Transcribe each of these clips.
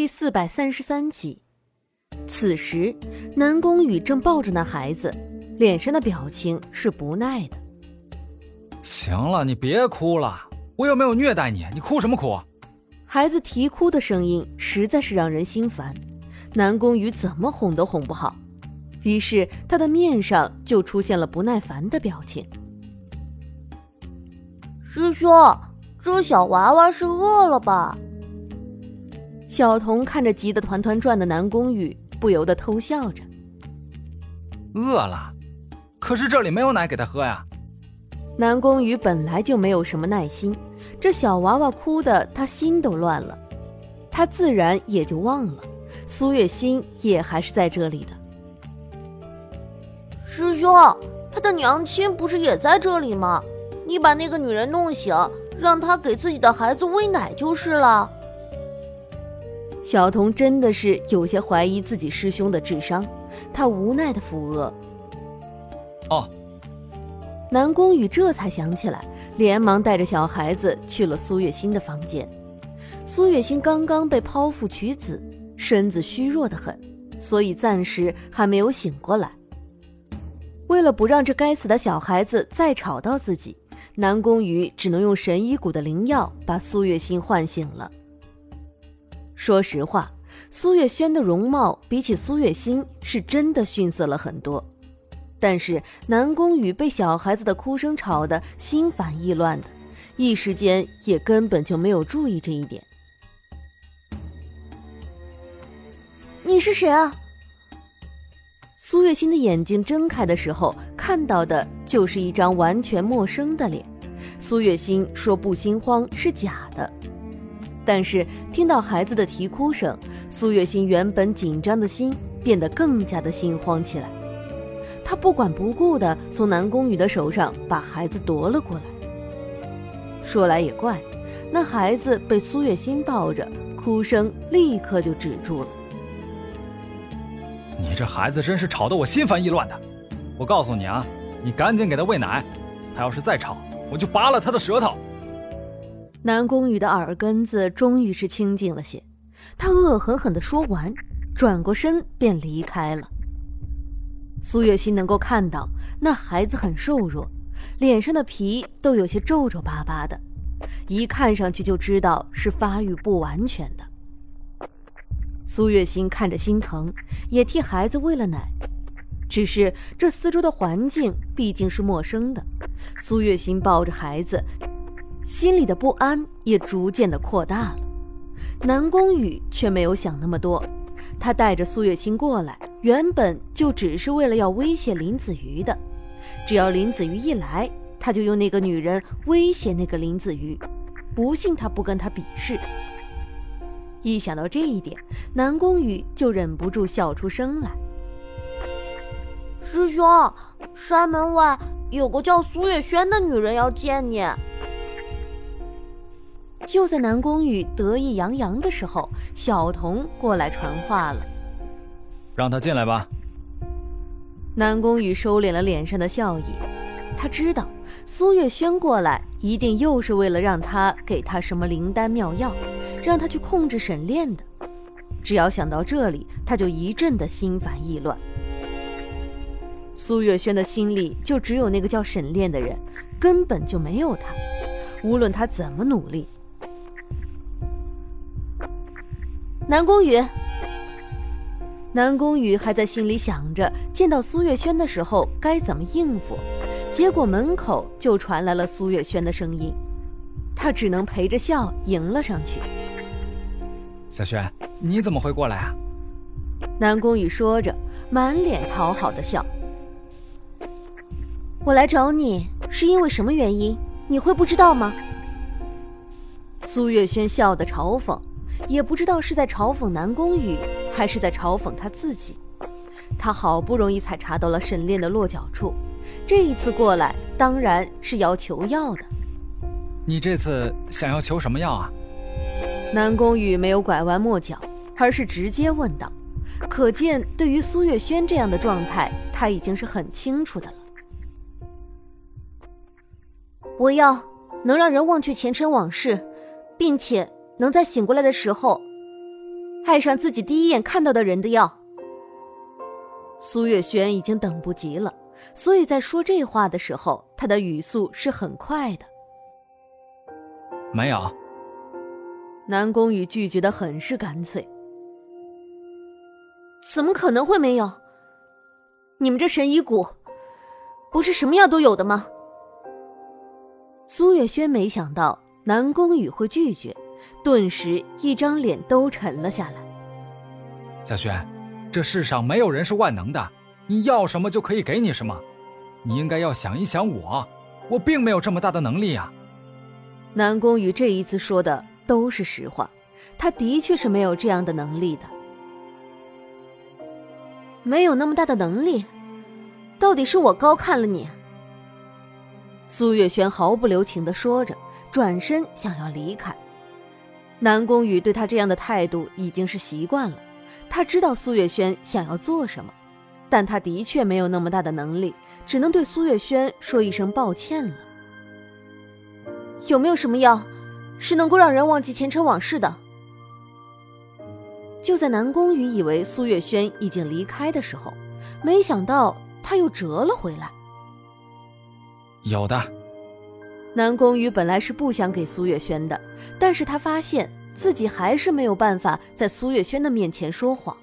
第四百三十三集。此时，南宫羽正抱着那孩子，脸上的表情是不耐的。行了，你别哭了，我又没有虐待你，你哭什么哭？孩子啼哭的声音实在是让人心烦，南宫羽怎么哄都哄不好，于是他的面上就出现了不耐烦的表情。师兄，这小娃娃是饿了吧？小童看着急得团团转的南宫羽，不由得偷笑着。饿了，可是这里没有奶给他喝呀。南宫羽本来就没有什么耐心，这小娃娃哭的他心都乱了，他自然也就忘了苏月心也还是在这里的。师兄，他的娘亲不是也在这里吗？你把那个女人弄醒，让她给自己的孩子喂奶就是了。小童真的是有些怀疑自己师兄的智商，他无奈的扶额。哦，南宫羽这才想起来，连忙带着小孩子去了苏月心的房间。苏月心刚刚被剖腹取子，身子虚弱的很，所以暂时还没有醒过来。为了不让这该死的小孩子再吵到自己，南宫羽只能用神医谷的灵药把苏月心唤醒了。说实话，苏月轩的容貌比起苏月心是真的逊色了很多。但是南宫羽被小孩子的哭声吵得心烦意乱的，一时间也根本就没有注意这一点。你是谁啊？苏月心的眼睛睁开的时候，看到的就是一张完全陌生的脸。苏月心说不心慌是假的。但是听到孩子的啼哭声，苏月心原本紧张的心变得更加的心慌起来。他不管不顾的从南宫羽的手上把孩子夺了过来。说来也怪，那孩子被苏月心抱着，哭声立刻就止住了。你这孩子真是吵得我心烦意乱的。我告诉你啊，你赶紧给他喂奶，他要是再吵，我就拔了他的舌头。南宫羽的耳根子终于是清静了些，他恶狠狠地说完，转过身便离开了。苏月心能够看到那孩子很瘦弱，脸上的皮都有些皱皱巴巴的，一看上去就知道是发育不完全的。苏月心看着心疼，也替孩子喂了奶，只是这四周的环境毕竟是陌生的，苏月心抱着孩子。心里的不安也逐渐的扩大了，南宫羽却没有想那么多，他带着苏月心过来，原本就只是为了要威胁林子瑜的，只要林子瑜一来，他就用那个女人威胁那个林子瑜，不信他不跟他比试。一想到这一点，南宫羽就忍不住笑出声来。师兄，山门外有个叫苏月轩的女人要见你。就在南宫羽得意洋洋的时候，小童过来传话了：“让他进来吧。”南宫羽收敛了脸上的笑意，他知道苏月轩过来一定又是为了让他给他什么灵丹妙药，让他去控制沈炼的。只要想到这里，他就一阵的心烦意乱。苏月轩的心里就只有那个叫沈炼的人，根本就没有他。无论他怎么努力。南宫羽，南宫羽还在心里想着见到苏月轩的时候该怎么应付，结果门口就传来了苏月轩的声音，他只能陪着笑迎了上去。小轩，你怎么会过来啊？南宫羽说着，满脸讨好的笑。我来找你是因为什么原因？你会不知道吗？苏月轩笑得嘲讽。也不知道是在嘲讽南宫羽，还是在嘲讽他自己。他好不容易才查到了沈炼的落脚处，这一次过来当然是要求药的。你这次想要求什么药啊？南宫羽没有拐弯抹角，而是直接问道。可见对于苏月轩这样的状态，他已经是很清楚的了。我要能让人忘却前尘往事，并且。能在醒过来的时候，爱上自己第一眼看到的人的药。苏月轩已经等不及了，所以在说这话的时候，他的语速是很快的。没有。南宫羽拒绝的很是干脆。怎么可能会没有？你们这神医谷，不是什么药都有的吗？苏月轩没想到南宫羽会拒绝，顿时一张脸都沉了下来。小轩，这世上没有人是万能的，你要什么就可以给你什么，你应该要想一想我，我并没有这么大的能力啊。南宫羽这一次说的都是实话，他的确是没有这样的能力的。没有那么大的能力，到底是我高看了你。苏月轩毫不留情的说着，转身想要离开。南宫羽对他这样的态度已经是习惯了，他知道苏月轩想要做什么，但他的确没有那么大的能力，只能对苏月轩说一声抱歉了。有没有什么药，是能够让人忘记前尘往事的？就在南宫羽以为苏月轩已经离开的时候，没想到他又折了回来。有的。南宫羽本来是不想给苏月轩的，但是他发现自己还是没有办法在苏月轩的面前说谎。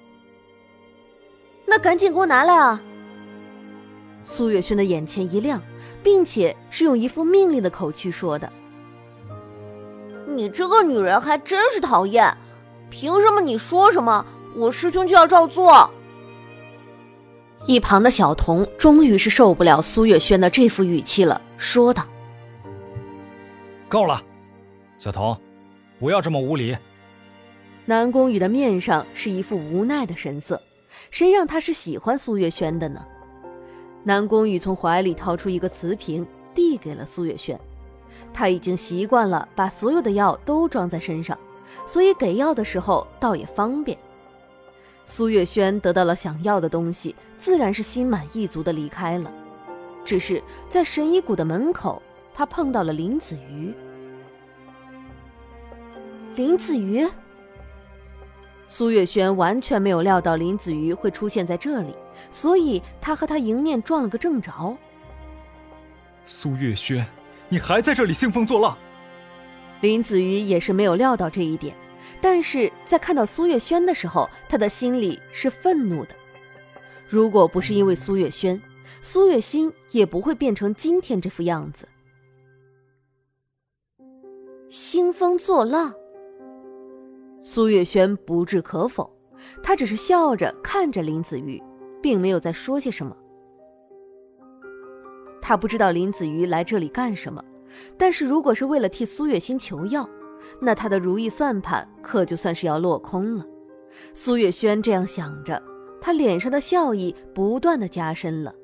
那赶紧给我拿来啊！苏月轩的眼前一亮，并且是用一副命令的口气说的：“你这个女人还真是讨厌！”凭什么你说什么，我师兄就要照做？一旁的小童终于是受不了苏月轩的这副语气了，说道：“够了，小童，不要这么无礼。”南宫羽的面上是一副无奈的神色，谁让他是喜欢苏月轩的呢？南宫羽从怀里掏出一个瓷瓶，递给了苏月轩。他已经习惯了把所有的药都装在身上。所以给药的时候倒也方便。苏月轩得到了想要的东西，自然是心满意足的离开了。只是在神医谷的门口，他碰到了林子瑜。林子瑜，苏月轩完全没有料到林子瑜会出现在这里，所以他和他迎面撞了个正着。苏月轩，你还在这里兴风作浪？林子瑜也是没有料到这一点，但是在看到苏月轩的时候，他的心里是愤怒的。如果不是因为苏月轩，苏月心也不会变成今天这副样子。兴风作浪，苏月轩不置可否，他只是笑着看着林子瑜，并没有再说些什么。他不知道林子瑜来这里干什么。但是如果是为了替苏月心求药，那他的如意算盘可就算是要落空了。苏月轩这样想着，他脸上的笑意不断的加深了。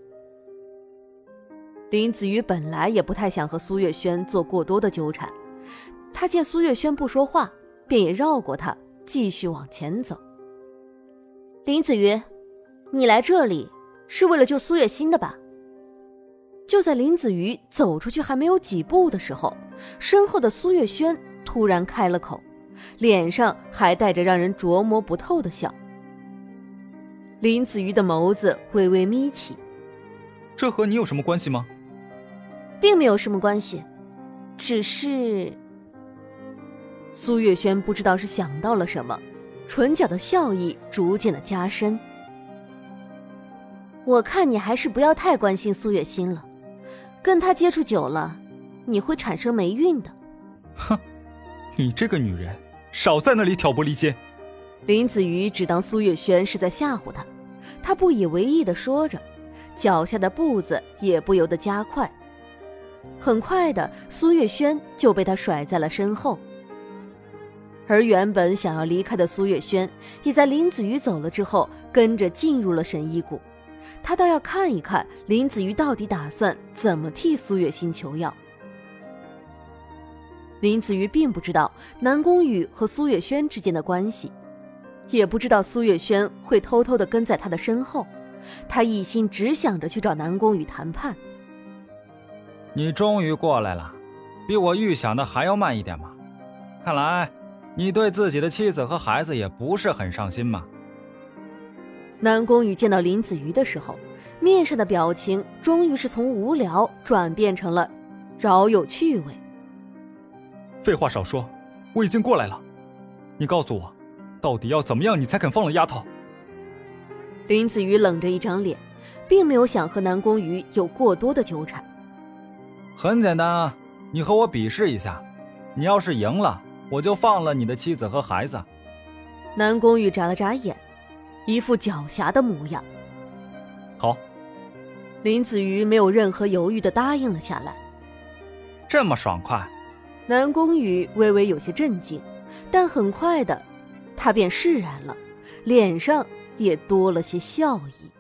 林子瑜本来也不太想和苏月轩做过多的纠缠，他见苏月轩不说话，便也绕过他，继续往前走。林子瑜，你来这里是为了救苏月心的吧？就在林子瑜走出去还没有几步的时候，身后的苏月轩突然开了口，脸上还带着让人琢磨不透的笑。林子瑜的眸子微微眯起：“这和你有什么关系吗？”“并没有什么关系，只是……”苏月轩不知道是想到了什么，唇角的笑意逐渐的加深。“我看你还是不要太关心苏月心了。”跟他接触久了，你会产生霉运的。哼，你这个女人，少在那里挑拨离间。林子瑜只当苏月轩是在吓唬他，他不以为意的说着，脚下的步子也不由得加快。很快的，苏月轩就被他甩在了身后。而原本想要离开的苏月轩，也在林子瑜走了之后，跟着进入了神医谷。他倒要看一看林子瑜到底打算怎么替苏月心求药。林子瑜并不知道南宫羽和苏月轩之间的关系，也不知道苏月轩会偷偷的跟在他的身后。他一心只想着去找南宫羽谈判。你终于过来了，比我预想的还要慢一点嘛？看来你对自己的妻子和孩子也不是很上心吗。南宫羽见到林子瑜的时候，面上的表情终于是从无聊转变成了饶有趣味。废话少说，我已经过来了。你告诉我，到底要怎么样你才肯放了丫头？林子瑜冷着一张脸，并没有想和南宫羽有过多的纠缠。很简单啊，你和我比试一下，你要是赢了，我就放了你的妻子和孩子。南宫羽眨了眨眼。一副狡黠的模样。好，林子瑜没有任何犹豫的答应了下来。这么爽快，南宫羽微微有些震惊，但很快的，他便释然了，脸上也多了些笑意。